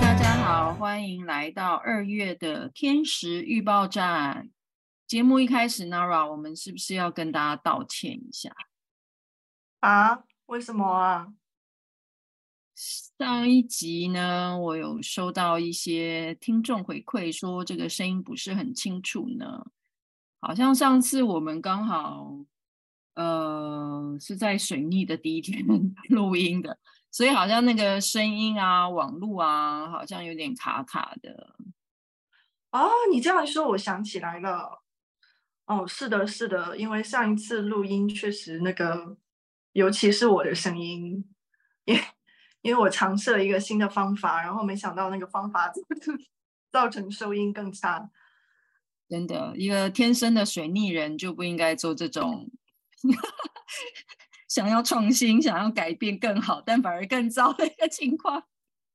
大家好，欢迎来到二月的天时预报站。节目一开始，Nara，我们是不是要跟大家道歉一下？啊？为什么啊？上一集呢，我有收到一些听众回馈，说这个声音不是很清楚呢。好像上次我们刚好，呃，是在水逆的第一天 录音的，所以好像那个声音啊、网络啊，好像有点卡卡的。哦，你这样一说，我想起来了。哦，是的，是的，因为上一次录音确实那个，尤其是我的声音，因因为我尝试了一个新的方法，然后没想到那个方法 造成收音更差。真的，一个天生的水逆人就不应该做这种 想要创新、想要改变更好，但反而更糟的一个情况。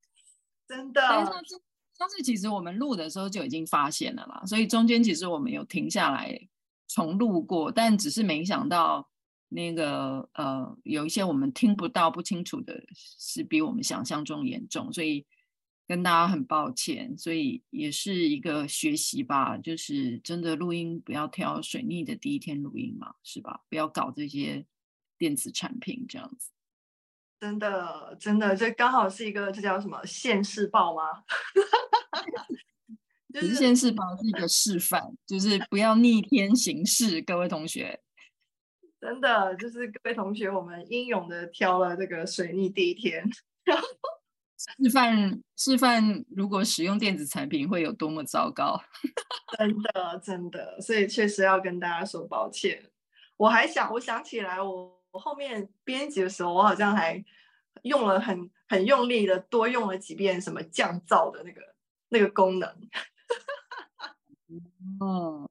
真的。上次，上次其实我们录的时候就已经发现了啦，所以中间其实我们有停下来。重录过，但只是没想到那个呃，有一些我们听不到、不清楚的，是比我们想象中严重，所以跟大家很抱歉。所以也是一个学习吧，就是真的录音不要挑水逆的第一天录音嘛，是吧？不要搞这些电子产品这样子。真的，真的，这刚好是一个，这叫什么现世报吗？就是、现世报是一个示范，就是不要逆天行事，各位同学。真的，就是各位同学，我们英勇的挑了这个水逆第一天，然 后示范示范，如果使用电子产品会有多么糟糕。真的，真的，所以确实要跟大家说抱歉。我还想，我想起来我，我我后面编辑的时候，我好像还用了很很用力的多用了几遍什么降噪的那个那个功能。哦，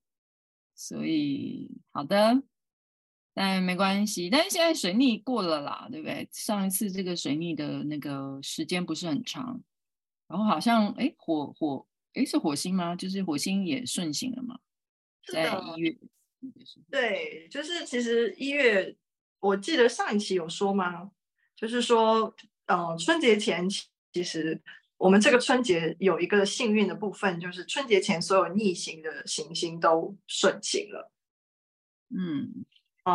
所以好的，但没关系。但是现在水逆过了啦，对不对？上一次这个水逆的那个时间不是很长，然后好像哎火火哎是火星吗？就是火星也顺行了嘛，在一月。对，就是其实一月，我记得上一期有说吗？就是说，呃，春节前其实。我们这个春节有一个幸运的部分，就是春节前所有逆行的行星都顺行了。嗯，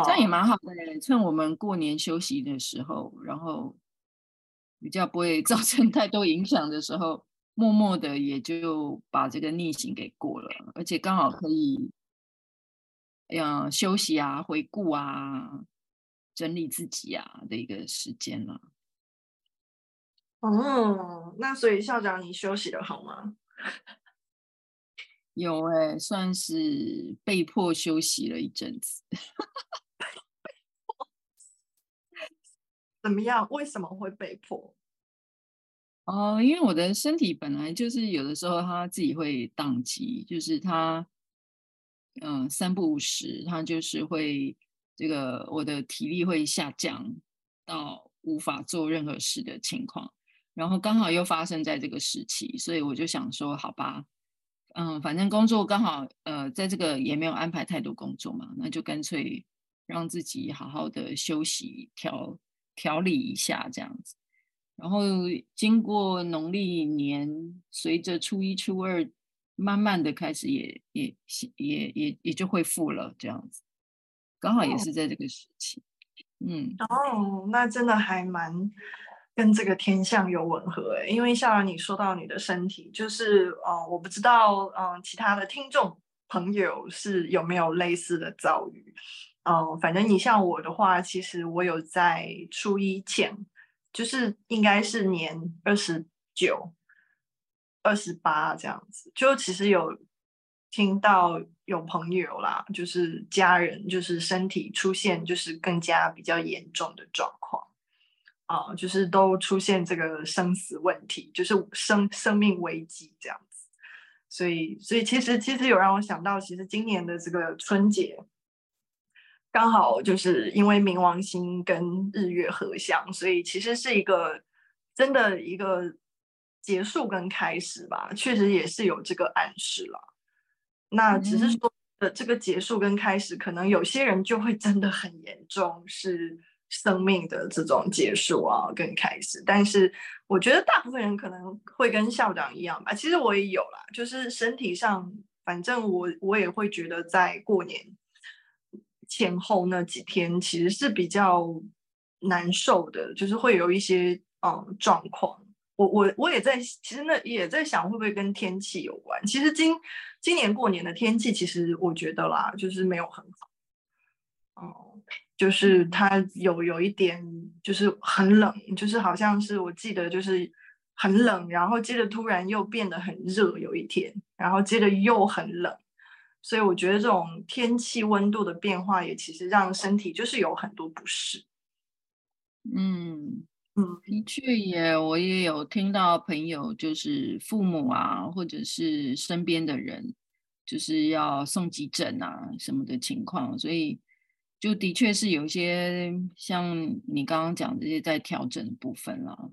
这样也蛮好的，趁我们过年休息的时候，然后比较不会 造成太多影响的时候，默默的也就把这个逆行给过了，而且刚好可以，哎呀，休息啊、回顾啊、整理自己啊的一个时间了。哦，那所以校长，你休息的好吗？有哎、欸，算是被迫休息了一阵子。怎么样？为什么会被迫？哦，因为我的身体本来就是有的时候他自己会宕机，就是他，嗯、呃，三不五时，他就是会这个我的体力会下降到无法做任何事的情况。然后刚好又发生在这个时期，所以我就想说，好吧，嗯，反正工作刚好，呃，在这个也没有安排太多工作嘛，那就干脆让自己好好的休息，调调理一下这样子。然后经过农历年，随着初一、初二，慢慢的开始也也也也也就恢复了这样子。刚好也是在这个时期，嗯。哦，那真的还蛮。跟这个天象有吻合诶，因为像你说到你的身体，就是呃，我不知道嗯、其他的听众朋友是有没有类似的遭遇，嗯、反正你像我的话，其实我有在初一前，就是应该是年二十九、二十八这样子，就其实有听到有朋友啦，就是家人，就是身体出现就是更加比较严重的状况。啊，就是都出现这个生死问题，就是生生命危机这样子，所以，所以其实其实有让我想到，其实今年的这个春节，刚好就是因为冥王星跟日月合相，所以其实是一个真的一个结束跟开始吧，确实也是有这个暗示了。那只是说的这个结束跟开始，可能有些人就会真的很严重，是。生命的这种结束啊，跟开始。但是我觉得大部分人可能会跟校长一样吧。其实我也有啦，就是身体上，反正我我也会觉得在过年前后那几天其实是比较难受的，就是会有一些嗯状况。我我我也在，其实那也在想会不会跟天气有关。其实今今年过年的天气，其实我觉得啦，就是没有很好。哦、嗯，就是它有有一点，就是很冷，就是好像是我记得就是很冷，然后接着突然又变得很热，有一天，然后接着又很冷，所以我觉得这种天气温度的变化也其实让身体就是有很多不适。嗯嗯，的确也，我也有听到朋友，就是父母啊，或者是身边的人，就是要送急诊啊什么的情况，所以。就的确是有一些像你刚刚讲这些在调整的部分了，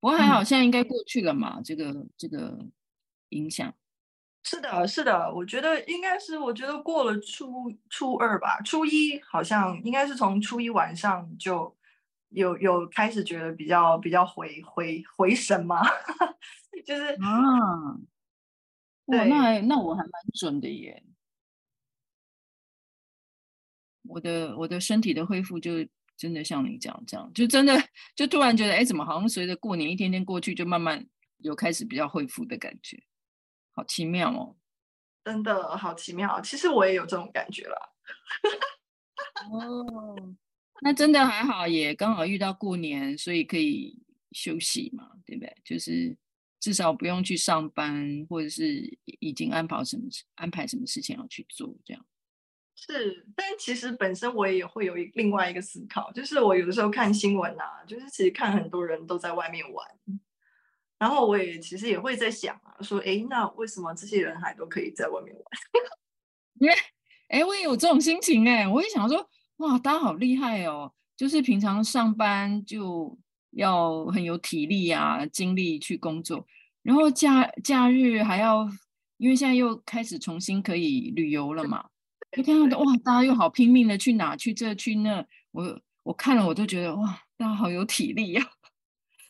不过还好，现在应该过去了嘛。嗯、这个这个影响是的，是的，我觉得应该是，我觉得过了初初二吧，初一好像应该是从初一晚上就有有开始觉得比较比较回回回神嘛，就是啊，对，那还那我还蛮准的耶。我的我的身体的恢复就真的像你讲这样，就真的就突然觉得，哎，怎么好像随着过年一天天过去，就慢慢有开始比较恢复的感觉，好奇妙哦！真的好奇妙，其实我也有这种感觉了。哦，那真的还好，也刚好遇到过年，所以可以休息嘛，对不对？就是至少不用去上班，或者是已经安排什么安排什么事情要去做这样。是，但其实本身我也会有一另外一个思考，就是我有的时候看新闻啊，就是其实看很多人都在外面玩，然后我也其实也会在想啊，说，哎，那为什么这些人还都可以在外面玩？因为，哎，我也有这种心情哎，我也想说，哇，大家好厉害哦，就是平常上班就要很有体力啊、精力去工作，然后假假日还要，因为现在又开始重新可以旅游了嘛。就看到哇，大家又好拼命的去哪去这去那，我我看了我都觉得哇，大家好有体力呀、啊。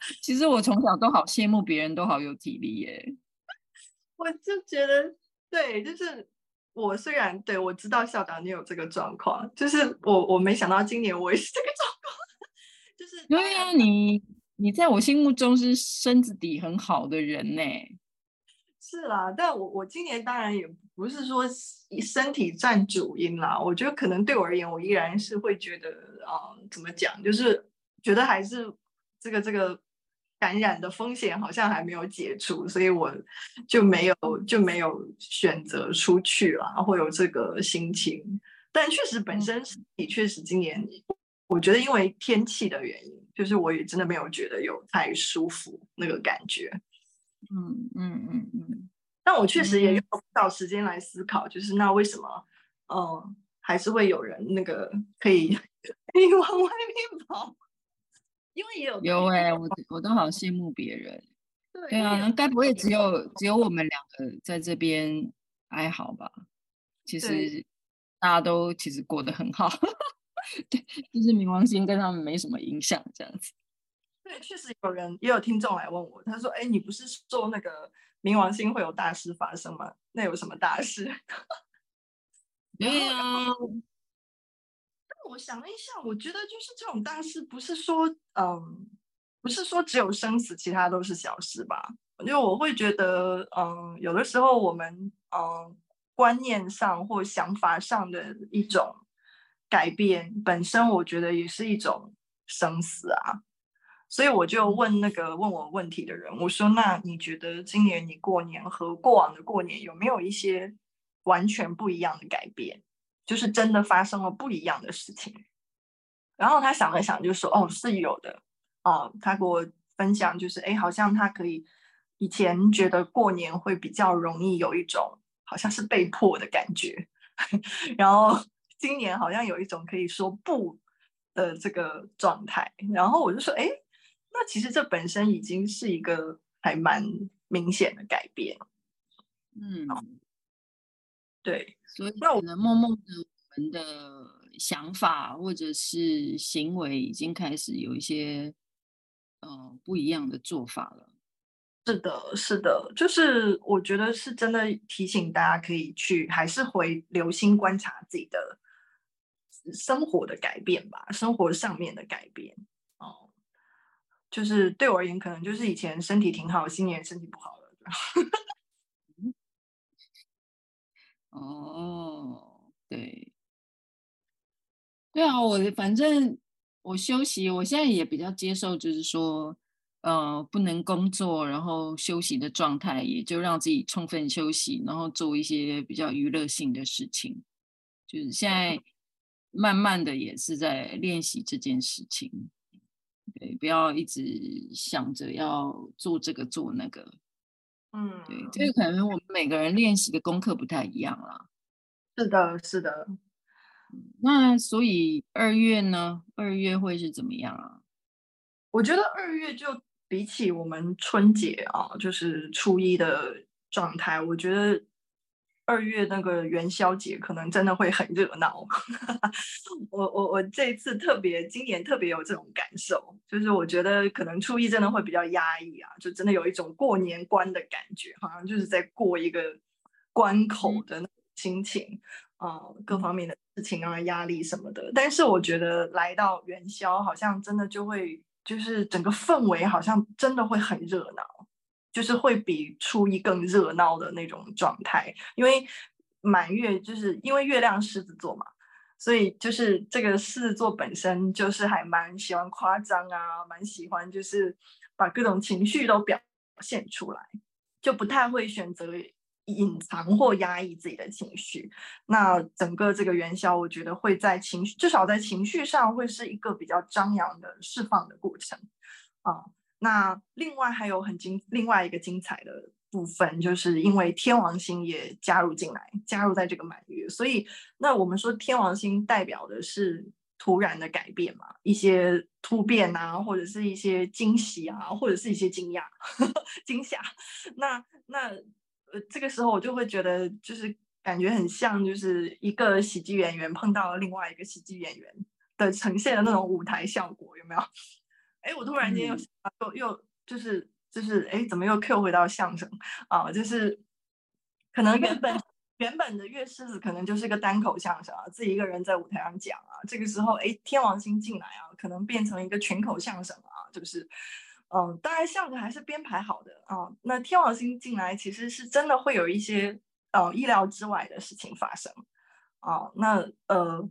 其实我从小都好羡慕别人都好有体力耶。我就觉得对，就是我虽然对我知道校长你有这个状况，就是我我没想到今年我也是这个状况，就是对呀、啊，你你在我心目中是身子底很好的人呢。是啦，但我我今年当然也不是说身体占主因啦。我觉得可能对我而言，我依然是会觉得啊、呃，怎么讲，就是觉得还是这个这个感染的风险好像还没有解除，所以我就没有就没有选择出去啦，会有这个心情。但确实本身身体确实今年，我觉得因为天气的原因，就是我也真的没有觉得有太舒服那个感觉。嗯嗯嗯嗯，但我确实也用不到时间来思考，就是那为什么，嗯，还是会有人那个可以 可以往外面跑？因为也有有哎、欸，我我都好羡慕别人。对，对啊，该不会只有只有我们两个在这边还好吧？其实大家都其实过得很好，对，就是冥王星跟他们没什么影响，这样子。对，确实有人也有听众来问我，他说：“哎，你不是说那个冥王星会有大事发生吗？那有什么大事？” 没有。但我想了一下，我觉得就是这种大事，不是说嗯，不是说只有生死，其他都是小事吧？因为我会觉得，嗯，有的时候我们嗯观念上或想法上的一种改变，本身我觉得也是一种生死啊。所以我就问那个问我问题的人，我说：“那你觉得今年你过年和过往的过年有没有一些完全不一样的改变？就是真的发生了不一样的事情？”然后他想了想，就说：“哦，是有的。哦，他给我分享，就是哎，好像他可以以前觉得过年会比较容易有一种好像是被迫的感觉，然后今年好像有一种可以说不的这个状态。然后我就说：哎。”那其实这本身已经是一个还蛮明显的改变，嗯，对，所以那我们默默的，我们的想法或者是行为已经开始有一些呃不一样的做法了。是的，是的，就是我觉得是真的提醒大家可以去，还是回留心观察自己的生活的改变吧，生活上面的改变哦。就是对我而言，可能就是以前身体挺好，今年身体不好了。哦，对，对啊，我反正我休息，我现在也比较接受，就是说。呃，不能工作，然后休息的状态，也就让自己充分休息，然后做一些比较娱乐性的事情。就是现在慢慢的也是在练习这件事情，对，不要一直想着要做这个做那个。嗯，对，这个可能我们每个人练习的功课不太一样啦。是的，是的。那所以二月呢？二月会是怎么样啊？我觉得二月就。比起我们春节啊，就是初一的状态，我觉得二月那个元宵节可能真的会很热闹。我我我这次特别，今年特别有这种感受，就是我觉得可能初一真的会比较压抑啊，就真的有一种过年关的感觉，好像就是在过一个关口的那种心情啊，呃，各方面的事情啊，压力什么的。但是我觉得来到元宵，好像真的就会。就是整个氛围好像真的会很热闹，就是会比初一更热闹的那种状态。因为满月就是因为月亮狮子座嘛，所以就是这个狮子座本身就是还蛮喜欢夸张啊，蛮喜欢就是把各种情绪都表现出来，就不太会选择。隐藏或压抑自己的情绪，那整个这个元宵，我觉得会在情绪，至少在情绪上会是一个比较张扬的释放的过程啊。那另外还有很精，另外一个精彩的部分，就是因为天王星也加入进来，加入在这个满月，所以那我们说天王星代表的是突然的改变嘛，一些突变啊，或者是一些惊喜啊，或者是一些惊讶、惊吓。那那。呃，这个时候我就会觉得，就是感觉很像，就是一个喜剧演员碰到了另外一个喜剧演员的呈现的那种舞台效果，有没有？哎，我突然间又又、嗯、又就是就是哎，怎么又 Q 回到相声啊？就是可能原本 原本的月狮子可能就是个单口相声啊，自己一个人在舞台上讲啊。这个时候哎，天王星进来啊，可能变成一个群口相声啊，就是。嗯，当然相声还是编排好的啊、嗯。那天王星进来，其实是真的会有一些呃意料之外的事情发生啊、嗯。那呃，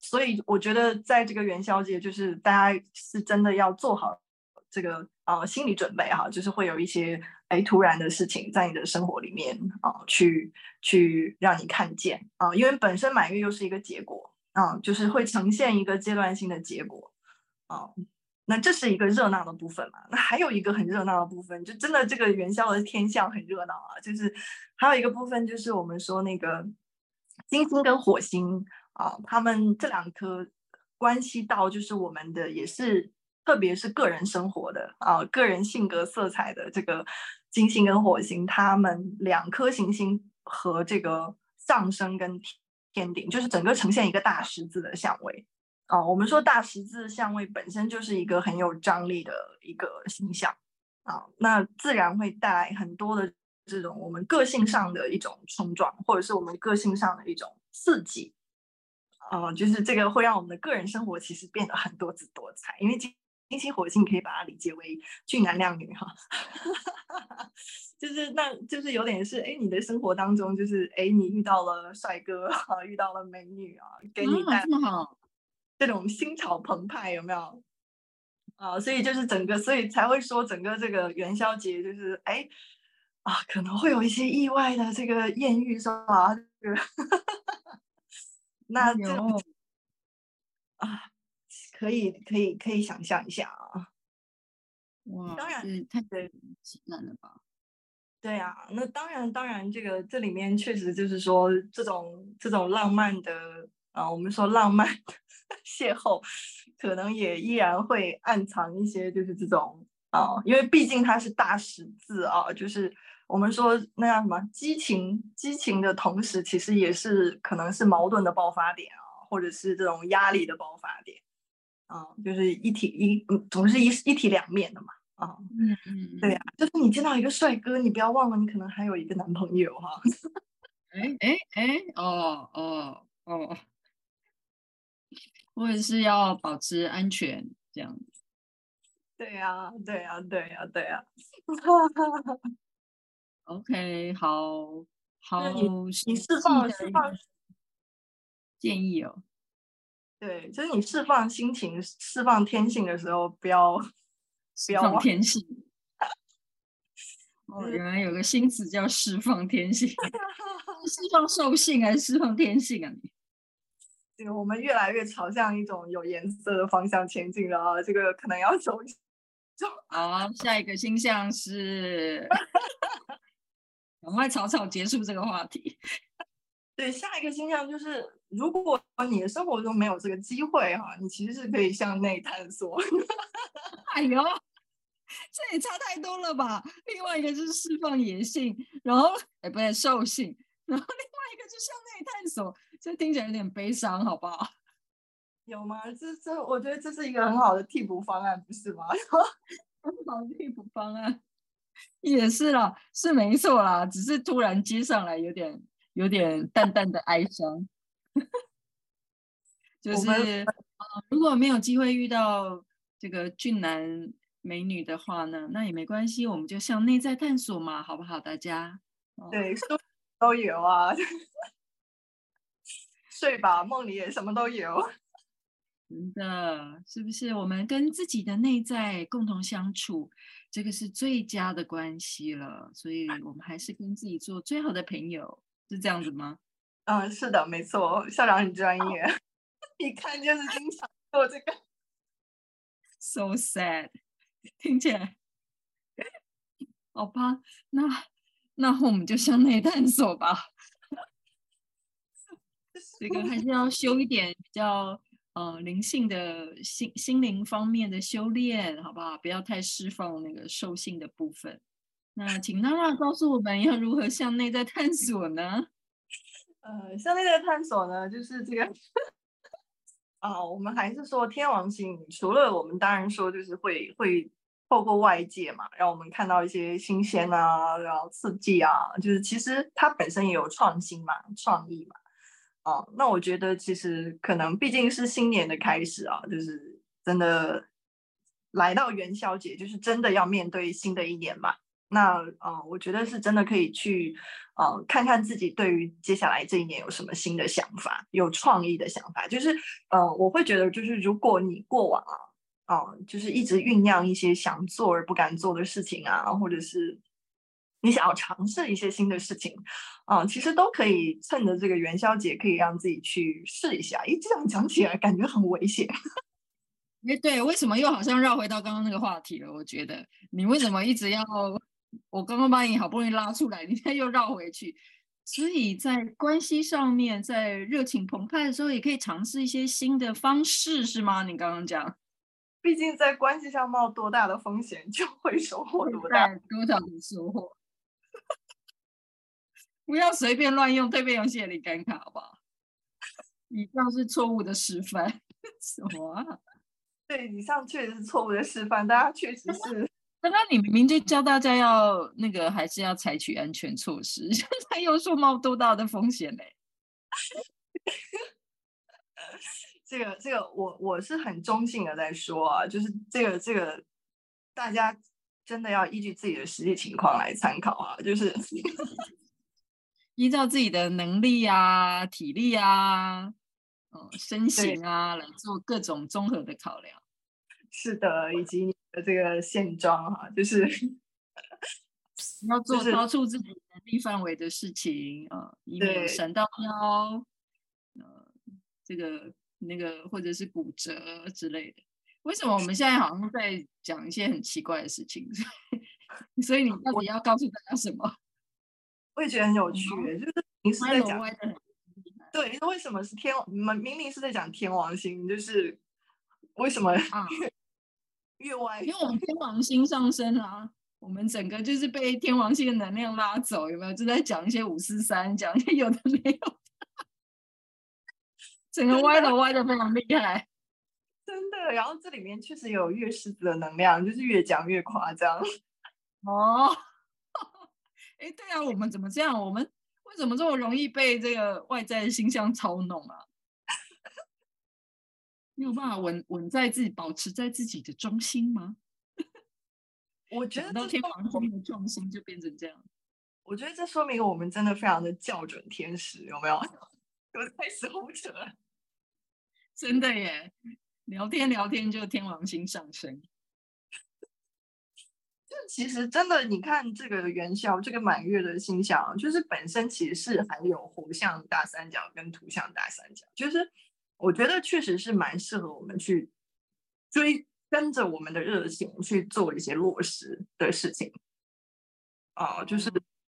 所以我觉得在这个元宵节，就是大家是真的要做好这个啊、呃、心理准备哈，就是会有一些哎突然的事情在你的生活里面啊、去去让你看见啊、因为本身满月又是一个结果啊、就是会呈现一个阶段性的结果啊。那这是一个热闹的部分嘛？那还有一个很热闹的部分，就真的这个元宵的天象很热闹啊。就是还有一个部分，就是我们说那个金星跟火星啊，他们这两颗关系到就是我们的，也是特别是个人生活的啊，个人性格色彩的这个金星跟火星，他们两颗行星和这个上升跟天顶，就是整个呈现一个大十字的相位。啊，我们说大十字相位本身就是一个很有张力的一个形象啊，那自然会带来很多的这种我们个性上的一种冲撞，或者是我们个性上的一种刺激啊，就是这个会让我们的个人生活其实变得很多姿多彩，因为金金星火星可以把它理解为俊男靓女哈，就是那就是有点是哎，你的生活当中就是哎，你遇到了帅哥啊，遇到了美女啊，给你带。这种心潮澎湃有没有啊？所以就是整个，所以才会说整个这个元宵节就是哎啊，可能会有一些意外的这个艳遇是吧？这 个那这种啊，可以可以可以想象一下啊。哇，当然太期待了吧？对啊，那当然当然，这个这里面确实就是说这种这种浪漫的啊，我们说浪漫。邂逅可能也依然会暗藏一些，就是这种啊、呃，因为毕竟它是大十字啊，就是我们说那叫什么激情，激情的同时，其实也是可能是矛盾的爆发点啊，或者是这种压力的爆发点，啊、嗯，就是一体一，总是一一体两面的嘛，啊、嗯，嗯嗯，对呀、啊，就是你见到一个帅哥，你不要忘了，你可能还有一个男朋友哈，哎哎哎，哦哦哦，或者是要保持安全这样子，对呀对呀对呀对呀 ，OK，好。好，你你释放释放建议哦。对，就是你释放心情、释放天性的时候，不要不要天性。哦，原来有个新词叫释放天性，释放兽性还是释放天性啊？你这个我们越来越朝向一种有颜色的方向前进了啊！这个可能要走走。好，下一个星象是。赶快草草结束这个话题。对，下一个星象就是，如果你的生活中没有这个机会哈，你其实是可以向内探索。哎呦，这也差太多了吧？另外一个就是释放野性，然后哎，不对，兽性，然后另外一个就是向内探索，这听起来有点悲伤，好不好？有吗？这这，我觉得这是一个很好的替补方案，不是吗？很好的替补方案。也是啦，是没错啦，只是突然接上来有点有点淡淡的哀伤。就是、呃、如果没有机会遇到这个俊男美女的话呢，那也没关系，我们就向内在探索嘛，好不好？大家对，都有啊，睡吧，梦里也什么都有。真的，是不是？我们跟自己的内在共同相处，这个是最佳的关系了。所以，我们还是跟自己做最好的朋友，是这样子吗？嗯，是的，没错。校长很专业，一看就是经常做这个。So sad，听起来，好吧，那那我们就向内探索吧。这个还是要修一点比较。呃，灵性的心心灵方面的修炼，好不好？不要太释放那个兽性的部分。那请娜娜告诉我们要如何向内在探索呢？呃，向内在探索呢，就是这个 啊、我们还是说天王星，除了我们当然说就是会会透过外界嘛，让我们看到一些新鲜啊，然后刺激啊，就是其实它本身也有创新嘛，创意嘛。哦，那我觉得其实可能毕竟是新年的开始啊，就是真的来到元宵节，就是真的要面对新的一年嘛。那呃，我觉得是真的可以去呃看看自己对于接下来这一年有什么新的想法，有创意的想法。就是呃，我会觉得就是如果你过往啊，哦、呃，就是一直酝酿一些想做而不敢做的事情啊，或者是。你想要尝试一些新的事情，啊、呃，其实都可以趁着这个元宵节，可以让自己去试一下。诶，这样讲起来感觉很危险。诶，对，为什么又好像绕回到刚刚那个话题了？我觉得你为什么一直要？我刚刚把你好不容易拉出来，你现在又绕回去。所以在关系上面，在热情澎湃的时候，也可以尝试一些新的方式，是吗？你刚刚讲，毕竟在关系上冒多大的风险，就会收获多大多少的收获。不要随便乱用蜕变游戏的灵感卡，好不好？以上是错误的示范。什么啊？对，以上确实是错误的示范。大家确实是。刚刚你明明就教大家要那个，还是要采取安全措施，现在又说冒多大的风险嘞？这个，这个，我我是很中性的在说啊，就是这个，这个，大家真的要依据自己的实际情况来参考啊，就是。依照自己的能力啊、体力啊、嗯、身形啊来做各种综合的考量。是的，以及你的这个现状哈、啊，就是 要做超出自己能力范围的事情啊、呃，以免闪到腰，呃，这个那个或者是骨折之类的。为什么我们现在好像在讲一些很奇怪的事情？所以你到底要告诉大家什么？我也觉得很有趣，就是你是在讲，对，为什么是天王？明明是在讲天王星，就是为什么 越歪？因为我们天王星上升啊，我们整个就是被天王星的能量拉走，有没有？就在讲一些五四三，讲一些有的没有的。整个歪的歪的非常厉害，真的。然后这里面确实有月狮子的能量，就是越讲越夸张。哦，哎，对啊，我们怎么这样？我们为什么这么容易被这个外在的形象操弄啊？你有办法稳稳在自己，保持在自己的中心吗？我觉得到天王星的重心就变成这样。我觉得这说明我们真的非常的校准天使，有没有？我开始胡扯，真的耶！聊天聊天就天王星上升。就其实真的，你看这个元宵，这个满月的星象，就是本身其实是含有火象大三角跟土象大三角，就是。我觉得确实是蛮适合我们去追，跟着我们的热情去做一些落实的事情。哦，就是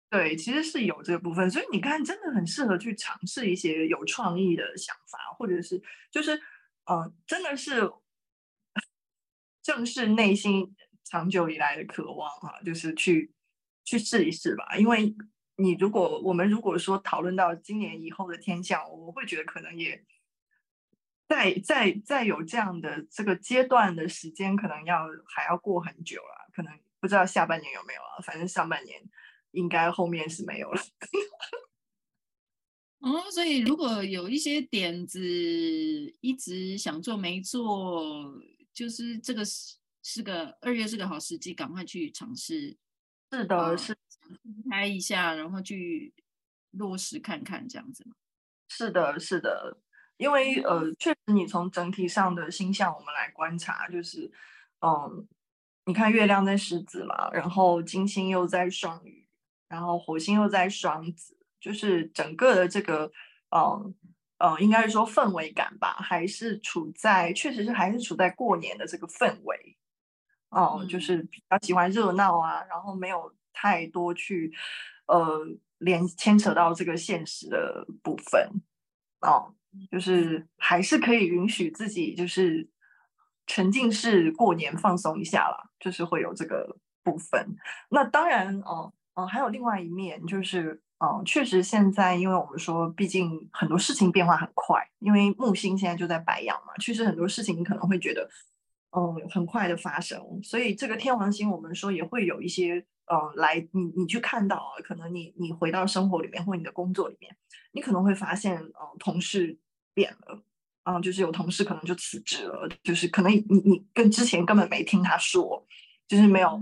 对，其实是有这个部分，所以你看，真的很适合去尝试一些有创意的想法，或者是就是，呃，真的是正是内心长久以来的渴望啊，就是去去试一试吧。因为你如果我们如果说讨论到今年以后的天象，我会觉得可能也。再再再有这样的这个阶段的时间，可能要还要过很久了，可能不知道下半年有没有啊？反正上半年应该后面是没有了。哦，所以如果有一些点子一直想做没做，就是这个是是个二月是个好时机，赶快去尝试。是的，哦、是拍一下，然后去落实看看这样子。是的，是的。因为呃，确实，你从整体上的星象我们来观察，就是，嗯，你看月亮在狮子嘛，然后金星又在双鱼，然后火星又在双子，就是整个的这个，嗯嗯，应该是说氛围感吧，还是处在，确实是还是处在过年的这个氛围，哦、嗯，就是比较喜欢热闹啊，然后没有太多去，呃，连牵扯到这个现实的部分，哦。就是还是可以允许自己，就是沉浸式过年放松一下啦，就是会有这个部分。那当然，哦、呃，哦、呃，还有另外一面，就是，嗯、确实现在，因为我们说，毕竟很多事情变化很快，因为木星现在就在白羊嘛，确实很多事情你可能会觉得，嗯、很快的发生。所以这个天王星，我们说也会有一些。呃，来，你你去看到，可能你你回到生活里面或你的工作里面，你可能会发现，嗯，同事变了，嗯、就是有同事可能就辞职了，就是可能你你跟之前根本没听他说，就是没有，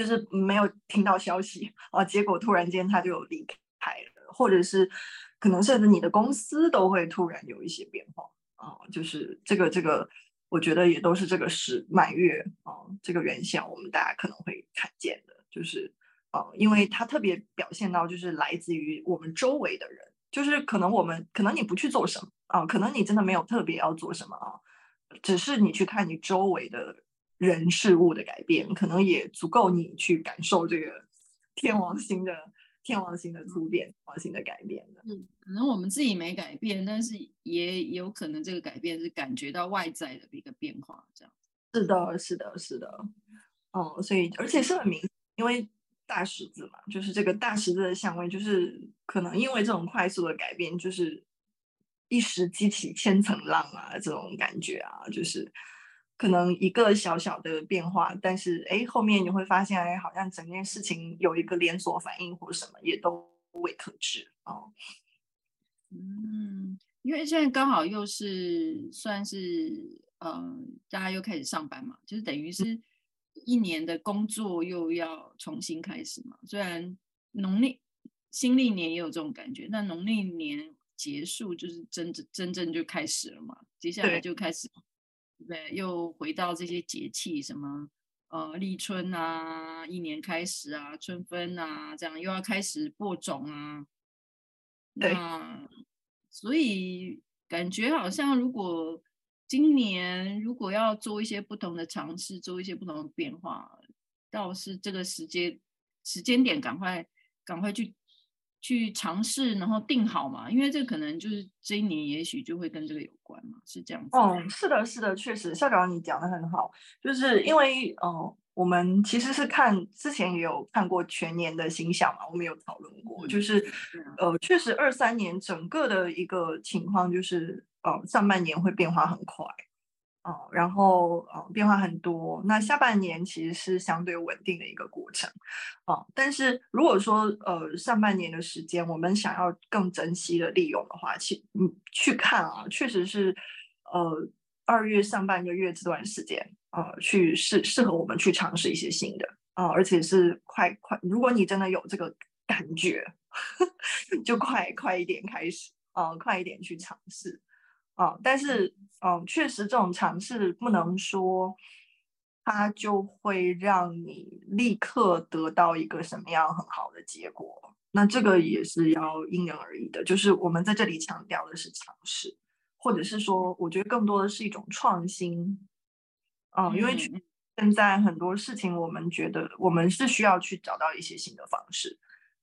就是没有听到消息啊、结果突然间他就离开了，或者是可能甚至你的公司都会突然有一些变化啊、就是这个这个，我觉得也都是这个是满月啊、这个元宵我们大家可能会看见的。就是，啊，因为它特别表现到，就是来自于我们周围的人，就是可能我们，可能你不去做什么啊，可能你真的没有特别要做什么啊，只是你去看你周围的人事物的改变，可能也足够你去感受这个天王星的天王星的突变，天王星的改变的。嗯，可能我们自己没改变，但是也有可能这个改变是感觉到外在的一个变化，这样。是的，是的，是的，哦，嗯，所以而且是很明。因为大十字嘛，就是这个大十字的相位，就是可能因为这种快速的改变，就是一时激起千层浪啊，这种感觉啊，就是可能一个小小的变化，但是哎，后面你会发现，哎，好像整件事情有一个连锁反应或什么，也都未可知哦。嗯，因为现在刚好又是算是嗯，大家又开始上班嘛，就是等于是。一年的工作又要重新开始嘛？虽然农历新历年也有这种感觉，那农历年结束就是真正真正就开始了嘛？接下来就开始，对，对，又回到这些节气，什么呃立春啊，一年开始啊，春分啊，这样又要开始播种啊。对，那所以感觉好像如果。今年如果要做一些不同的尝试，做一些不同的变化，倒是这个时间时间点，赶快赶快去去尝试，然后定好嘛，因为这可能就是这一年，也许就会跟这个有关嘛，是这样子。哦，是的，是的，确实，校长你讲的很好，就是因为哦、呃，我们其实是看之前也有看过全年的星象嘛，我们有讨论过，就是呃，确实二三年整个的一个情况就是呃，上半年会变化很快，哦、然后呃变化很多，那下半年其实是相对稳定的一个过程，哦、但是如果说呃上半年的时间我们想要更珍惜的利用的话，去嗯去看啊，确实是呃二月上半个月这段时间。呃，去适适合我们去尝试一些新的啊、呃，而且是快快，如果你真的有这个感觉，呵 就快快一点开始啊、呃，快一点去尝试啊、呃。但是，嗯、呃，确实这种尝试不能说它就会让你立刻得到一个什么样很好的结果。那这个也是要因人而异的。就是我们在这里强调的是尝试，或者是说，我觉得更多的是一种创新。嗯，因为现在很多事情，我们觉得我们是需要去找到一些新的方式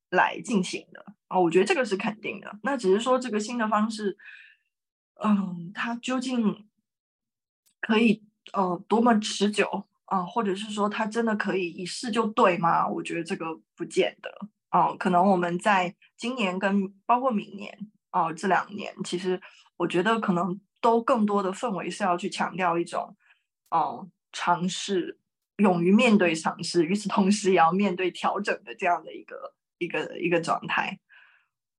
来进行的啊。我觉得这个是肯定的。那只是说这个新的方式，嗯，它究竟可以呃多么持久啊？或者是说它真的可以一试就对吗？我觉得这个不见得啊。可能我们在今年跟包括明年啊这两年，其实我觉得可能都更多的氛围是要去强调一种。哦，尝试，勇于面对尝试，与此同时也要面对调整的这样的一个一个一个状态。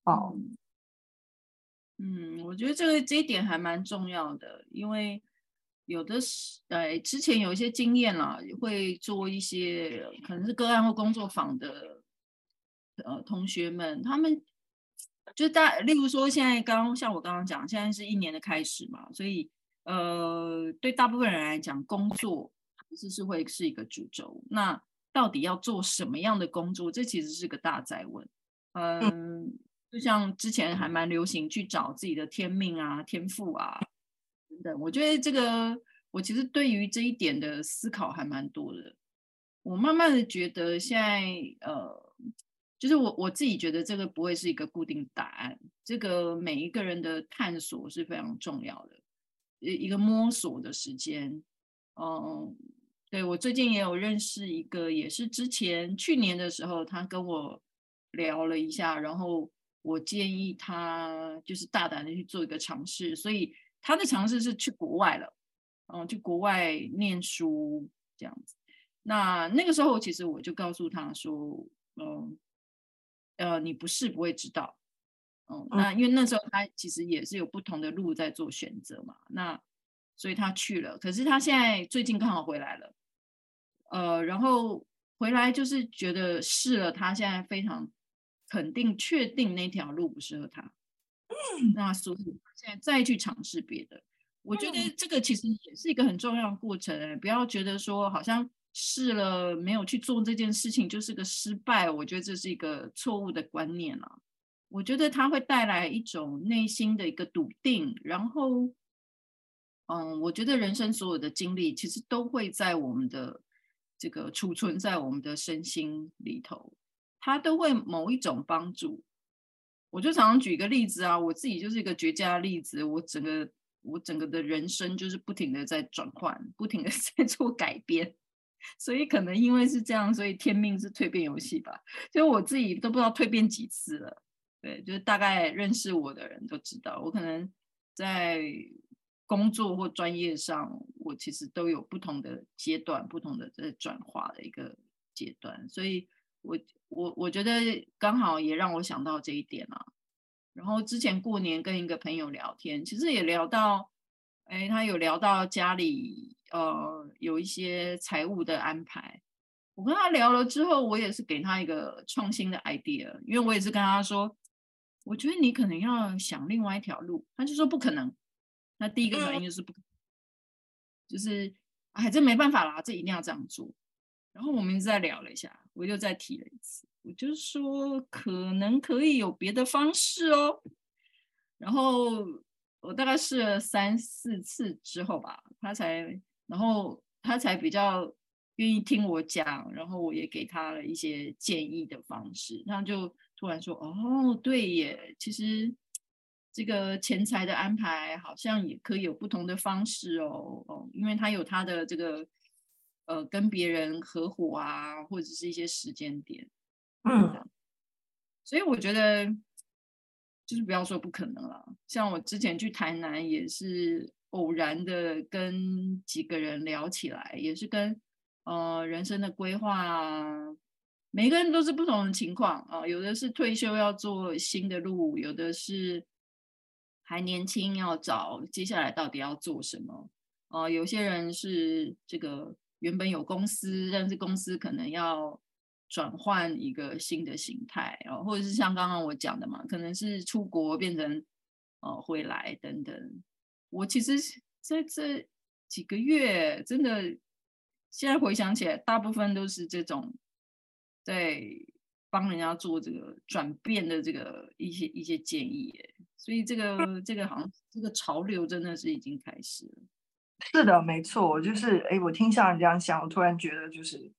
哦，嗯，我觉得这个这一点还蛮重要的，因为有的是，呃，之前有一些经验啦，会做一些可能是个案或工作坊的，呃，同学们，他们就大，例如说现在刚像我刚刚讲，现在是一年的开始嘛，所以。呃，对大部分人来讲，工作其实是会是一个主轴。那到底要做什么样的工作？这其实是个大哉问。嗯，就像之前还蛮流行去找自己的天命啊、天赋啊等等。我觉得这个，我其实对于这一点的思考还蛮多的。我慢慢的觉得，现在呃，就是我我自己觉得这个不会是一个固定答案。这个每一个人的探索是非常重要的。一一个摸索的时间，嗯，对，我最近也有认识一个，也是之前去年的时候，他跟我聊了一下，然后我建议他就是大胆的去做一个尝试，所以他的尝试是去国外了，嗯，去国外念书这样子。那那个时候其实我就告诉他说，嗯，呃，你不试不会知道。嗯，那因为那时候他其实也是有不同的路在做选择嘛，那所以他去了。可是他现在最近刚好回来了，呃，然后回来就是觉得试了，他现在非常肯定、确定那条路不适合他。那所以现在再去尝试别的，我觉得这个其实也是一个很重要的过程。不要觉得说好像试了没有去做这件事情就是个失败，我觉得这是一个错误的观念啊。我觉得它会带来一种内心的一个笃定，然后，嗯，我觉得人生所有的经历其实都会在我们的这个储存在我们的身心里头，他都会某一种帮助。我就常常举一个例子啊，我自己就是一个绝佳的例子，我整个我整个的人生就是不停的在转换，不停的 在做改变，所以可能因为是这样，所以天命是蜕变游戏吧，就我自己都不知道蜕变几次了。对，就是大概认识我的人都知道，我可能在工作或专业上，我其实都有不同的阶段，不同的在转化的一个阶段，所以我我我觉得刚好也让我想到这一点啊。然后之前过年跟一个朋友聊天，其实也聊到，哎，他有聊到家里呃有一些财务的安排。我跟他聊了之后，我也是给他一个创新的 idea，因为我也是跟他说。我觉得你可能要想另外一条路，他就说不可能。那第一个反应就是不可能，就是哎，这没办法啦，这一定要这样做。然后我们再聊了一下，我又再提了一次，我就说可能可以有别的方式哦。然后我大概试了三四次之后吧，他才，然后他才比较愿意听我讲，然后我也给他了一些建议的方式，他就。突然说：“哦，对耶，其实这个钱财的安排好像也可以有不同的方式哦，哦，因为他有他的这个呃跟别人合伙啊，或者是一些时间点，嗯，所以我觉得就是不要说不可能了。像我之前去台南也是偶然的跟几个人聊起来，也是跟呃人生的规划啊。每个人都是不同的情况啊，有的是退休要做新的路，有的是还年轻要找接下来到底要做什么啊。有些人是这个原本有公司，但是公司可能要转换一个新的形态然后，或者是像刚刚我讲的嘛，可能是出国变成呃回来等等。我其实在这几个月真的现在回想起来，大部分都是这种。在帮人家做这个转变的这个一些一些建议，所以这个这个好像这个潮流真的是已经开始了。是的，没错，我就是哎，我听像你这样想，我突然觉得就是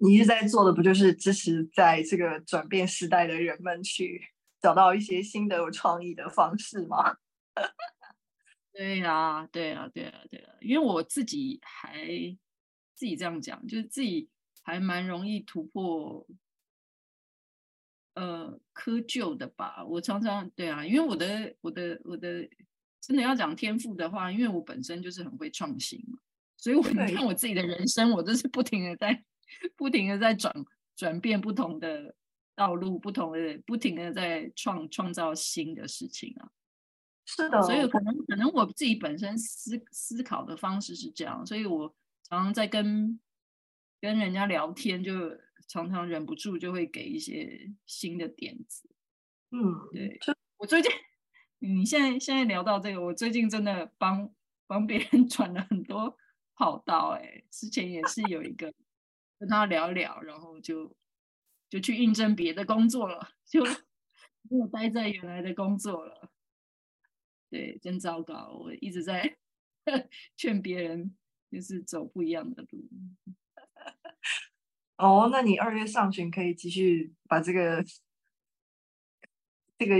你一直在做的，不就是支持在这个转变时代的人们去找到一些新的有创意的方式吗？对呀，对呀，对呀，对呀，因为我自己还自己这样讲，就是自己。还蛮容易突破，呃，窠臼的吧。我常常对啊，因为我的我的我的真的要讲天赋的话，因为我本身就是很会创新嘛，所以我看我自己的人生，我都是不停的在不停的在转转变不同的道路，不同的不停的在创创造新的事情啊。是的，所以可能可能我自己本身思思考的方式是这样，所以我常常在跟。跟人家聊天，就常常忍不住就会给一些新的点子。嗯，对，我最近，你现在现在聊到这个，我最近真的帮帮别人 转了很多跑道。哎，之前也是有一个跟他聊聊，然后就就去应征别的工作了，就没有待在原来的工作了。对，真糟糕，我一直在 劝别人，就是走不一样的路。哦，那你二月上旬可以继续把这个这个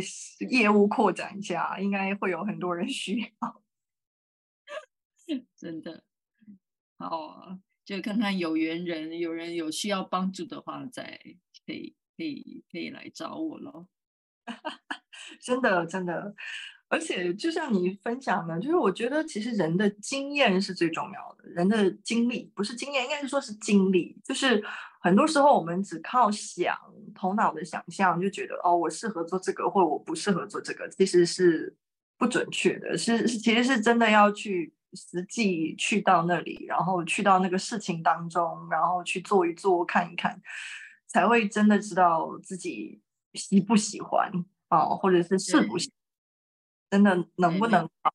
业务扩展一下，应该会有很多人需要。真的，好啊，就看看有缘人，有人有需要帮助的话，再可以可以可以来找我喽。真的，真的。而且就像你分享的，就是我觉得其实人的经验是最重要的，人的经历不是经验，应该是说是经历。就是很多时候我们只靠想，头脑的想象，就觉得哦，我适合做这个，或我不适合做这个，其实是不准确的。是是，其实是真的要去实际去到那里，然后去到那个事情当中，然后去做一做，看一看，才会真的知道自己喜不喜欢啊，或者是适不是。真的能不能多？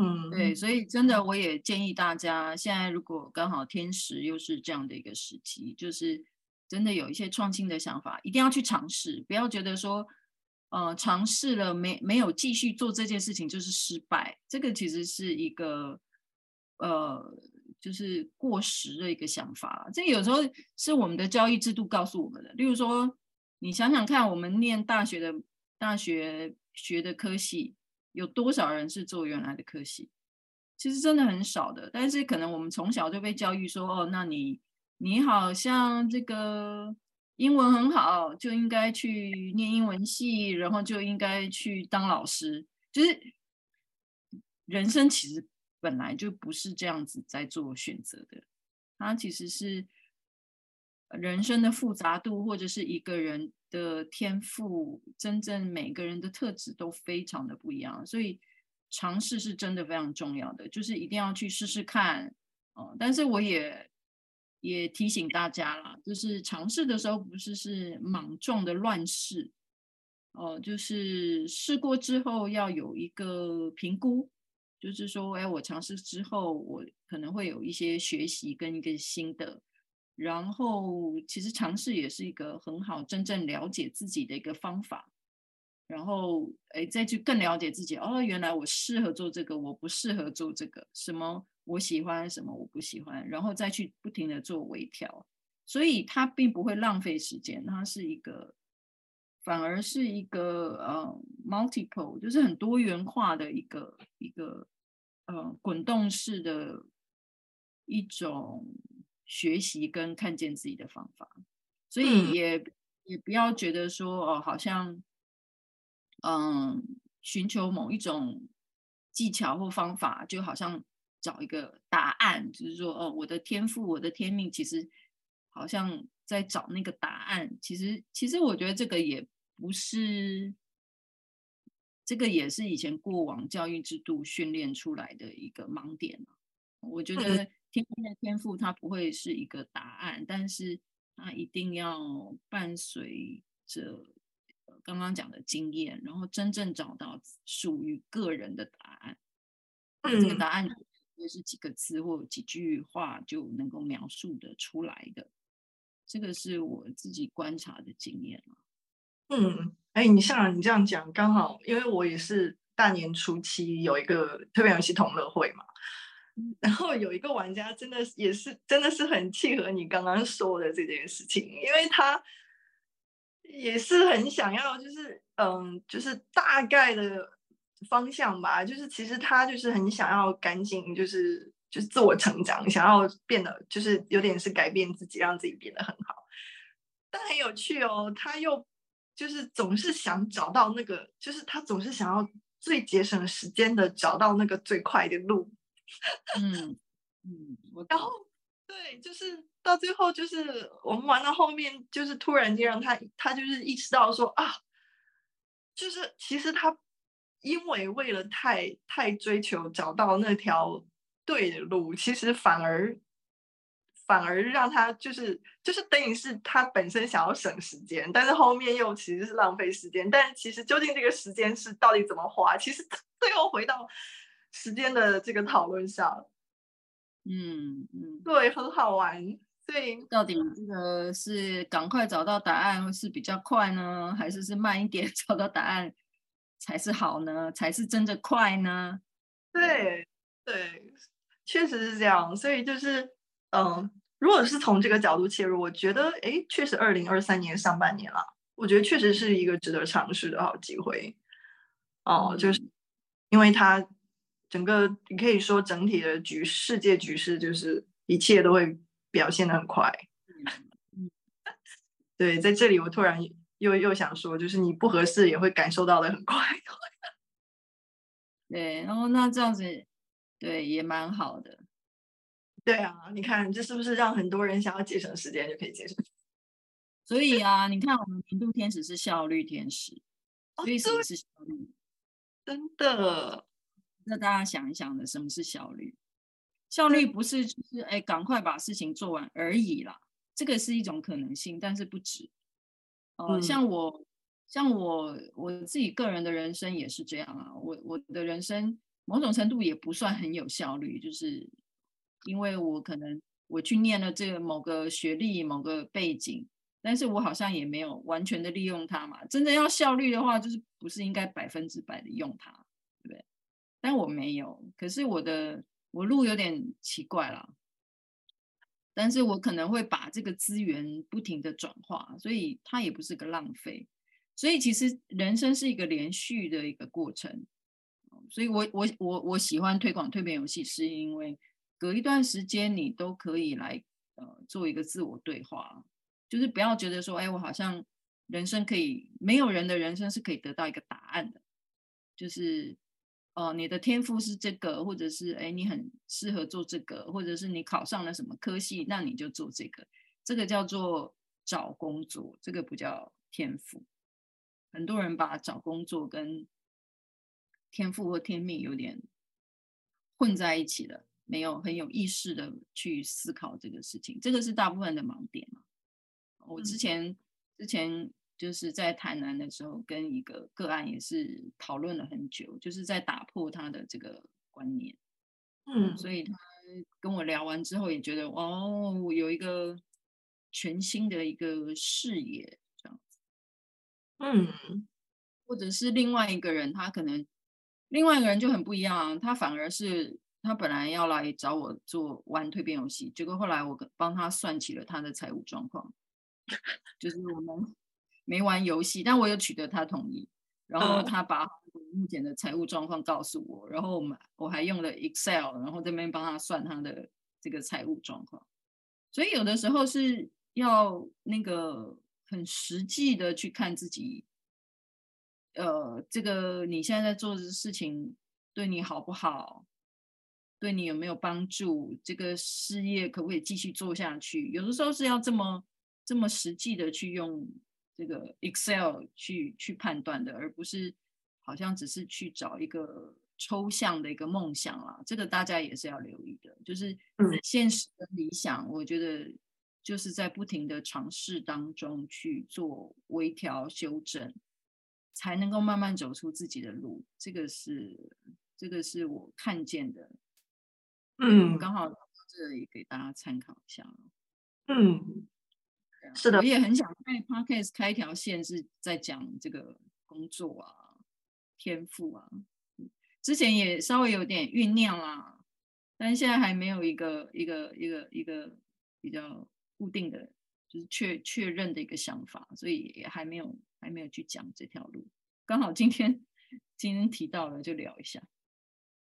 嗯，对，所以真的我也建议大家，现在如果刚好天时又是这样的一个时期，就是真的有一些创新的想法，一定要去尝试，不要觉得说，呃，尝试了没没有继续做这件事情就是失败，这个其实是一个呃，就是过时的一个想法。这有时候是我们的教育制度告诉我们的，例如说，你想想看，我们念大学的大学。学的科系有多少人是做原来的科系？其实真的很少的。但是可能我们从小就被教育说：“哦，那你你好像这个英文很好，就应该去念英文系，然后就应该去当老师。”就是人生其实本来就不是这样子在做选择的。它其实是人生的复杂度，或者是一个人。的天赋，真正每个人的特质都非常的不一样，所以尝试是真的非常重要的，就是一定要去试试看哦。但是我也也提醒大家啦，就是尝试的时候不是是莽撞的乱试哦，就是试过之后要有一个评估，就是说，哎，我尝试之后，我可能会有一些学习跟一个新的。然后，其实尝试也是一个很好真正了解自己的一个方法。然后，哎，再去更了解自己。哦，原来我适合做这个，我不适合做这个。什么我喜欢，什么我不喜欢。然后再去不停的做微调。所以，它并不会浪费时间。它是一个，反而是一个呃，multiple，就是很多元化的一个一个呃，滚动式的一种学习跟看见自己的方法，所以也、嗯、也不要觉得说哦，好像嗯，寻求某一种技巧或方法，就好像找一个答案，就是说哦，我的天赋，我的天命，其实好像在找那个答案。其实，其实我觉得这个也不是。这个也是以前过往教育制度训练出来的一个盲点。我觉得天生的天赋它不会是一个答案，但是它一定要伴随着刚刚讲的经验，然后真正找到属于个人的答案。这个答案也是几个字或几句话就能够描述得出来的。这个是我自己观察的经验。嗯。哎，你像你这样讲，刚好，因为我也是大年初七有一个特别游戏同乐会嘛，然后有一个玩家真的也是真的是很契合你刚刚说的这件事情，因为他也是很想要，就是嗯，就是大概的方向吧，就是其实他就是很想要赶紧就是就是自我成长，想要变得就是有点是改变自己，让自己变得很好，但很有趣哦，他又。就是总是想找到那个，就是他总是想要最节省时间的找到那个最快的路。嗯嗯，然后对，就是到最后，就是我们玩到后面，就是突然间让他他就是意识到说啊，就是其实他因为为了太太追求找到那条对的路，其实反而。反而让他就是就是等于是他本身想要省时间，但是后面又其实是浪费时间。但其实究竟这个时间是到底怎么花？其实 最后回到时间的这个讨论上。嗯嗯，对，很好玩。所以，到底这个是赶快找到答案是比较快呢，还是是慢一点 找到答案才是好呢？才是真的快呢？对对，确实是这样。所以就是嗯。如果是从这个角度切入，我觉得，哎，确实，二零二三年上半年了，我觉得确实是一个值得尝试的好机会。哦，就是因为它整个，你可以说整体的局世界局势，就是一切都会表现的很快。对，在这里我突然又又想说，就是你不合适也会感受到的很快。对，然后那这样子，对，也蛮好的。对啊，你看这是不是让很多人想要节省时间就可以节省？所以啊，你看我们年度天使是效率天使，所以什么是效率？真的，那大家想一想的，什么是效率？效率不是就是哎，赶快把事情做完而已啦。这个是一种可能性，但是不止。呃，嗯，像我，像我，我自己个人的人生也是这样啊。我我的人生某种程度也不算很有效率，就是。因为我可能我去念了这个某个学历、某个背景，但是我好像也没有完全的利用它嘛。真的要效率的话，就是不是应该百分之百的用它？但我没有，可是我的我路有点奇怪啦。但是我可能会把这个资源不停的转化，所以它也不是个浪费。所以其实人生是一个连续的一个过程。所以我我我我喜欢推广蜕变游戏，是因为。隔一段时间，你都可以来呃做一个自我对话，就是不要觉得说，哎，我好像人生可以没有人的人生是可以得到一个答案的，就是、呃，你的天赋是这个，或者是哎，你很适合做这个，或者是你考上了什么科系，那你就做这个，这个叫做找工作，这个不叫天赋。很多人把找工作跟天赋或天命有点混在一起了。没有很有意识的去思考这个事情，这个是大部分的盲点嘛。我之前之前就是在台南的时候，跟一个个案也是讨论了很久，就是在打破他的这个观念。嗯，所以他跟我聊完之后，也觉得哦，我有一个全新的一个视野这样子。嗯，或者是另外一个人，他可能另外一个人就很不一样，啊他反而是。他本来要来找我做玩蜕变游戏，结果后来我帮他算起了他的财务状况，就是我们没玩游戏，但我有取得他同意，然后他把目前的财务状况告诉我，然后我们我还用了 Excel，然后这边帮他算他的这个财务状况。所以有的时候是要那个很实际的去看自己，呃，这个你现在在做的事情对你好不好，对你有没有帮助，这个事业可不可以继续做下去？有的时候是要这么这么实际的去用这个 Excel 去去判断的，而不是好像只是去找一个。抽象的一个梦想啦，这个大家也是要留意的。就是现实的理想，我觉得就是在不停的尝试当中去做微调修正，才能够慢慢走出自己的路。这个是这个是我看见的。嗯，刚好这里给大家参考一下。嗯，是的，我也很想在 Podcast 开一条线，是在讲这个工作啊、天赋啊。之前也稍微有点酝酿啦，但是现在还没有一个一个一个一个比较固定的，就是确确认的一个想法，所以也还没有还没有去讲这条路。刚好今天今天提到了，就聊一下。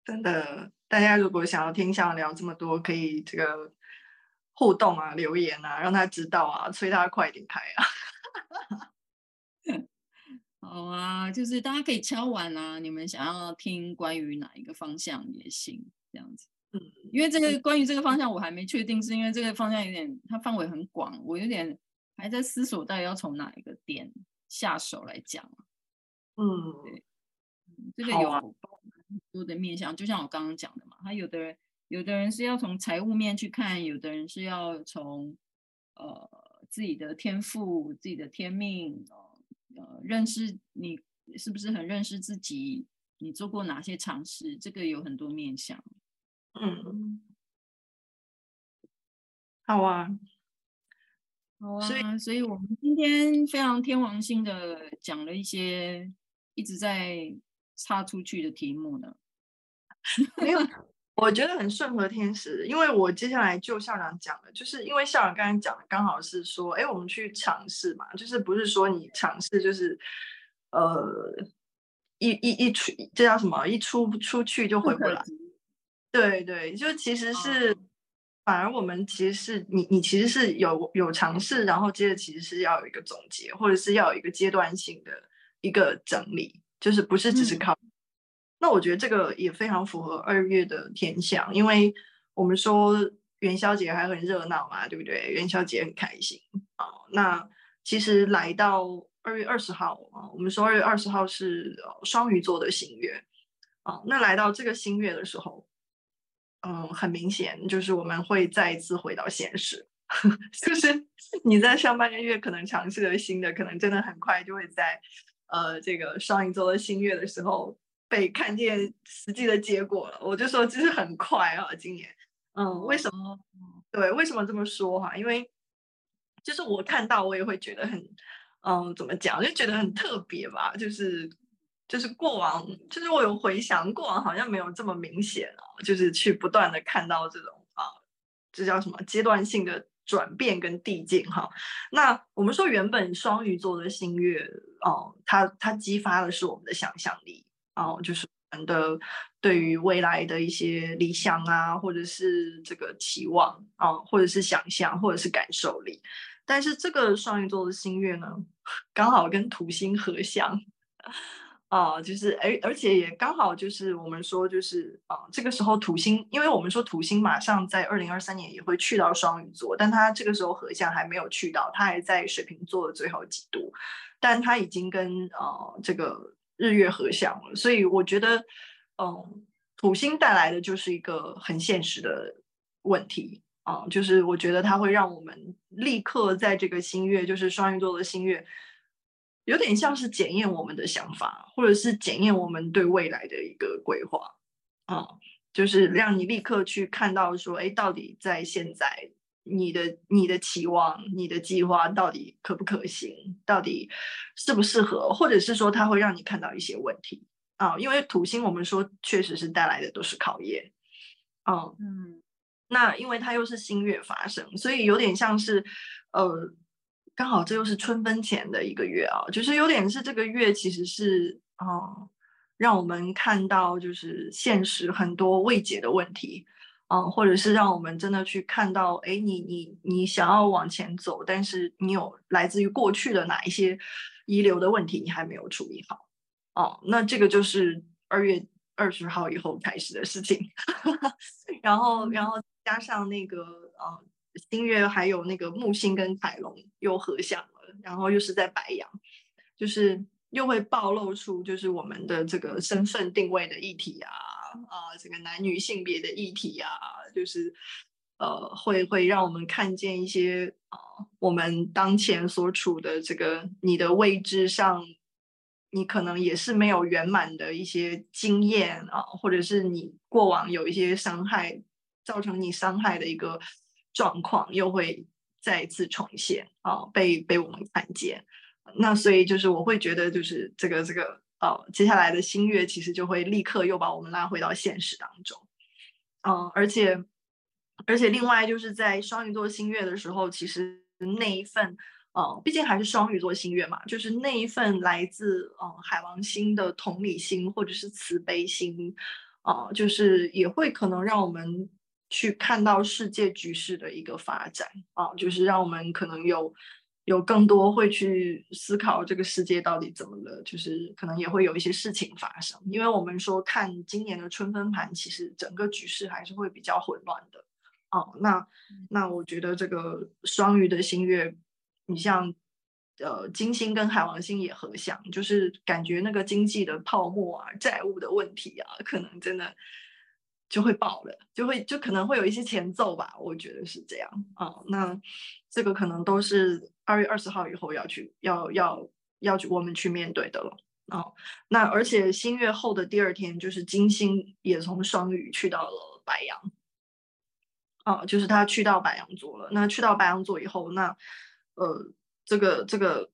真的，大家如果想要听想聊这么多，可以这个互动啊、留言啊，让他知道啊，催他快点开啊。好啊，就是大家可以敲完啊，你们想要听关于哪一个方向也行，这样子。嗯，因为这个关于这个方向我还没确定，是因为这个方向有点它范围很广，我有点还在思索到底要从哪一个点下手来讲。嗯，对，这个有很多的面向，就像我刚刚讲的嘛，他有的人有的人是要从财务面去看，有的人是要从呃自己的天赋、自己的天命。呃，认识你是不是很认识自己？你做过哪些尝试？这个有很多面向。嗯，好啊，好啊。所以，所以我们今天非常天王星的讲了一些一直在插出去的题目呢。没有，我觉得很顺和天使，因为我接下来就校长讲了，就是因为校长刚才讲的刚好是说，哎，我们去尝试嘛，就是不是说你尝试就是，呃，一一一出这叫什么？一出出去就回不来。对对，就其实是，反而我们其实是你你其实是有有尝试，然后接着其实是要有一个总结，或者是要有一个阶段性的一个整理，就是不是只是靠。那我觉得这个也非常符合二月的天象，因为我们说元宵节还很热闹嘛，对不对？元宵节很开心啊。那其实来到二月二十号啊，我们说二月二十号是双鱼座的新月啊。那来到这个新月的时候，嗯，很明显就是我们会再一次回到现实，就是你在上半个月可能尝试了新的，可能真的很快就会在呃这个双鱼座的新月的时候。被看见实际的结果了，我就说其实很快啊，今年，嗯，为什么？对，为什么这么说哈？因为就是我看到，我也会觉得很，嗯，怎么讲？就觉得很特别吧。就是就是过往，就是我有回想过往，好像没有这么明显啊。就是去不断的看到这种啊，这叫什么阶段性的转变跟递进哈。那我们说原本双鱼座的新月哦，它它激发的是我们的想象力。哦，就是我们的对于未来的一些理想啊，或者是这个期望啊，或者是想象，或者是感受力。但是这个双鱼座的新月呢，刚好跟土星合相啊，就是而而且也刚好就是我们说就是啊，这个时候土星，因为我们说土星马上在二零二三年也会去到双鱼座，但它这个时候合相还没有去到，它还在水瓶座的最后几度，但它已经跟啊这个。日月合相，所以我觉得，嗯，土星带来的就是一个很现实的问题啊，就是我觉得它会让我们立刻在这个新月，就是双鱼座的新月，有点像是检验我们的想法，或者是检验我们对未来的一个规划啊，就是让你立刻去看到说，哎，到底在现在。你的你的期望，你的计划到底可不可行？到底适不适合？或者是说，它会让你看到一些问题啊？因为土星，我们说确实是带来的都是考验。嗯嗯，那因为它又是新月发生，所以有点像是呃，刚好这又是春分前的一个月啊，就是有点是这个月其实是啊、呃，让我们看到就是现实很多未解的问题。啊、呃，或者是让我们真的去看到，哎，你你你想要往前走，但是你有来自于过去的哪一些遗留的问题，你还没有处理好，哦、呃，那这个就是二月二十号以后开始的事情，然后然后加上那个呃新月还有那个木星跟凯龙又合相了，然后又是在白羊，就是又会暴露出就是我们的这个身份定位的议题啊。啊，这个男女性别的议题啊，就是呃，会会让我们看见一些啊，我们当前所处的这个你的位置上，你可能也是没有圆满的一些经验啊，或者是你过往有一些伤害，造成你伤害的一个状况，又会再次重现啊，被被我们看见。那所以就是我会觉得，就是这个这个。哦，接下来的新月其实就会立刻又把我们拉回到现实当中，嗯，而且而且另外就是在双鱼座新月的时候，其实那一份，呃，毕竟还是双鱼座新月嘛，就是那一份来自嗯海王星的同理心或者是慈悲心，啊、就是也会可能让我们去看到世界局势的一个发展啊、就是让我们可能有。有更多会去思考这个世界到底怎么了，就是可能也会有一些事情发生。因为我们说看今年的春分盘，其实整个局势还是会比较混乱的。哦，那那我觉得这个双鱼的星月，你像呃金星跟海王星也合相，就是感觉那个经济的泡沫啊、债务的问题啊，可能真的就会爆了，就会就可能会有一些前奏吧。我觉得是这样。哦，那这个可能都是。二月二十号以后要去要要要去我们去面对的了哦，那而且新月后的第二天，就是金星也从双鱼去到了白羊，哦，就是他去到白羊座了。那去到白羊座以后，那呃，这个这个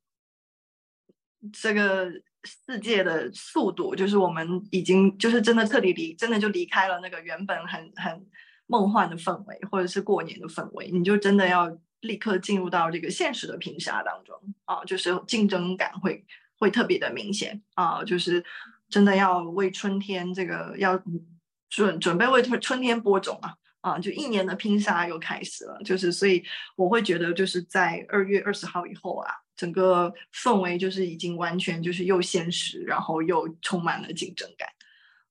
这个世界的速度，就是我们已经就是真的彻底离，真的就离开了那个原本很很梦幻的氛围，或者是过年的氛围，你就真的要。立刻进入到这个现实的拼杀当中啊，就是竞争感会会特别的明显啊，就是真的要为春天这个要准准备为春春天播种啊啊，就一年的拼杀又开始了，就是所以我会觉得就是在二月二十号以后啊，整个氛围就是已经完全就是又现实，然后又充满了竞争感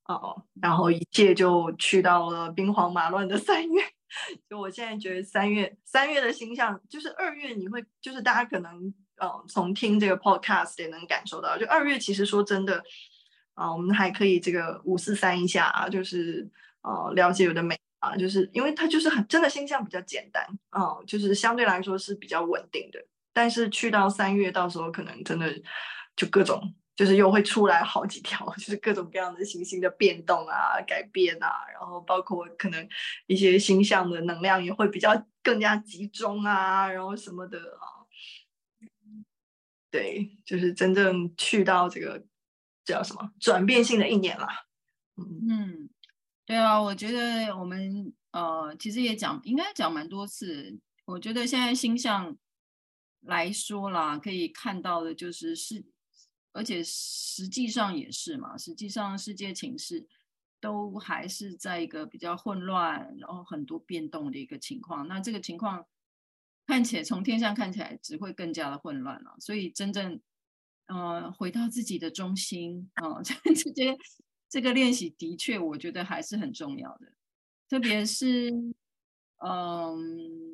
哦，然后一切就去到了兵荒马乱的三月。就我现在觉得三月三月的星象，就是二月你会就是大家可能呃从听这个 podcast 也能感受到，就二月其实说真的啊、我们还可以这个五四三一下啊，就是呃了解有的美啊，就是因为它就是很真的星象比较简单啊、就是相对来说是比较稳定的，但是去到三月到时候可能真的就各种。就是又会出来好几条，就是各种各样的行星的变动啊、改变啊，然后包括可能一些星象的能量也会比较更加集中啊，然后什么的啊。对，就是真正去到这个叫什么转变性的一年了。嗯嗯，对啊，我觉得我们呃其实也讲应该讲蛮多次。我觉得现在星象来说啦，可以看到的就是是。而且实际上也是嘛，实际上世界情势都还是在一个比较混乱，然后很多变动的一个情况。那这个情况看起来从天象看起来只会更加的混乱了。所以真正呃回到自己的中心啊，呃，这些这个练习的确我觉得还是很重要的。特别是嗯，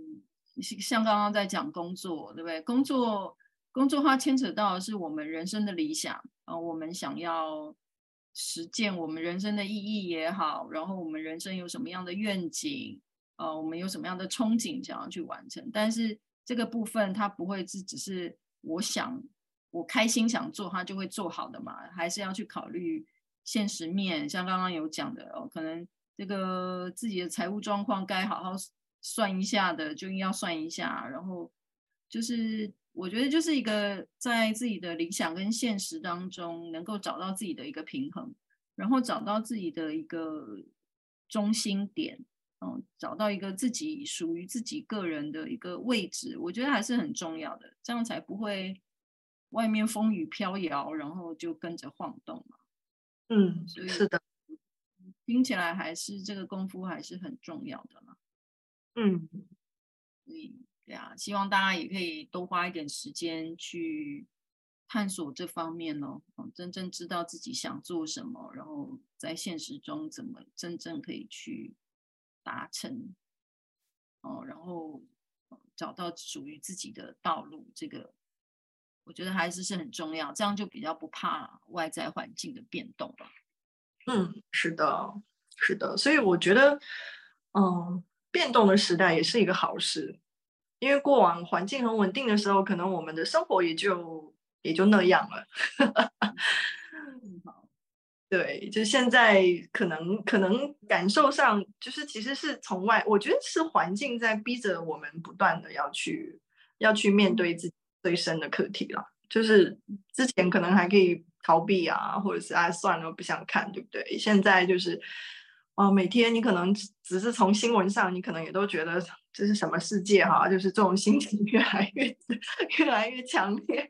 像刚刚在讲工作，对不对？工作。工作它牵扯到的是我们人生的理想啊、呃，我们想要实践我们人生的意义也好，然后我们人生有什么样的愿景，呃，我们有什么样的憧憬想要去完成。但是这个部分它不会是只是我想我开心想做，它就会做好的嘛，还是要去考虑现实面。像刚刚有讲的哦，可能这个自己的财务状况该好好算一下的，就硬要算一下，然后就是。我觉得就是一个在自己的理想跟现实当中，能够找到自己的一个平衡，然后找到自己的一个中心点，嗯，找到一个自己属于自己个人的一个位置，我觉得还是很重要的，这样才不会外面风雨飘摇，然后就跟着晃动嘛。嗯，是的，听起来还是这个功夫还是很重要的嘛。嗯，对啊，希望大家也可以多花一点时间去探索这方面哦，真正知道自己想做什么，然后在现实中怎么真正可以去达成哦，然后找到属于自己的道路，这个我觉得还是是很重要，这样就比较不怕外在环境的变动吧。嗯，是的，是的，所以我觉得，嗯，变动的时代也是一个好事，因为过往环境很稳定的时候，可能我们的生活也就也就那样了。对，就现在可能可能感受上，就是其实是从外，我觉得是环境在逼着我们不断的要去要去面对自己最深的课题了，就是之前可能还可以。逃避啊，或者是啊，算了，不想看，对不对？现在就是，哦，每天你可能只是从新闻上，你可能也都觉得这是什么世界哈，就是这种心情越来越越来越强烈。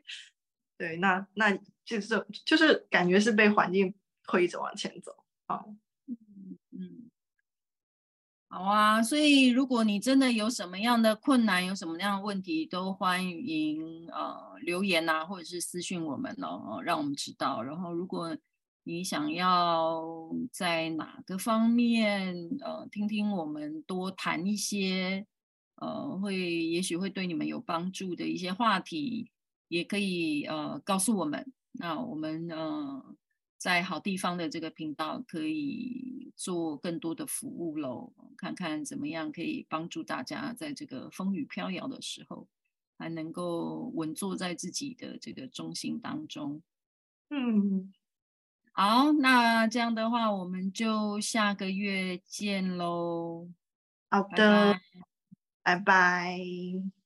对，那那就是就是感觉是被环境推着往前走啊。好啊，所以如果你真的有什么样的困难，有什么样的问题，都欢迎呃留言啊，或者是私信我们哦，让我们知道。然后，如果你想要在哪个方面呃听听我们多谈一些呃会也许会对你们有帮助的一些话题，也可以呃告诉我们。那我们呃。在好地方的这个频道可以做更多的服务喽，看看怎么样可以帮助大家在这个风雨飘摇的时候，还能够稳坐在自己的这个中心当中。嗯，好，那这样的话，我们就下个月见喽。好的，拜拜。拜拜。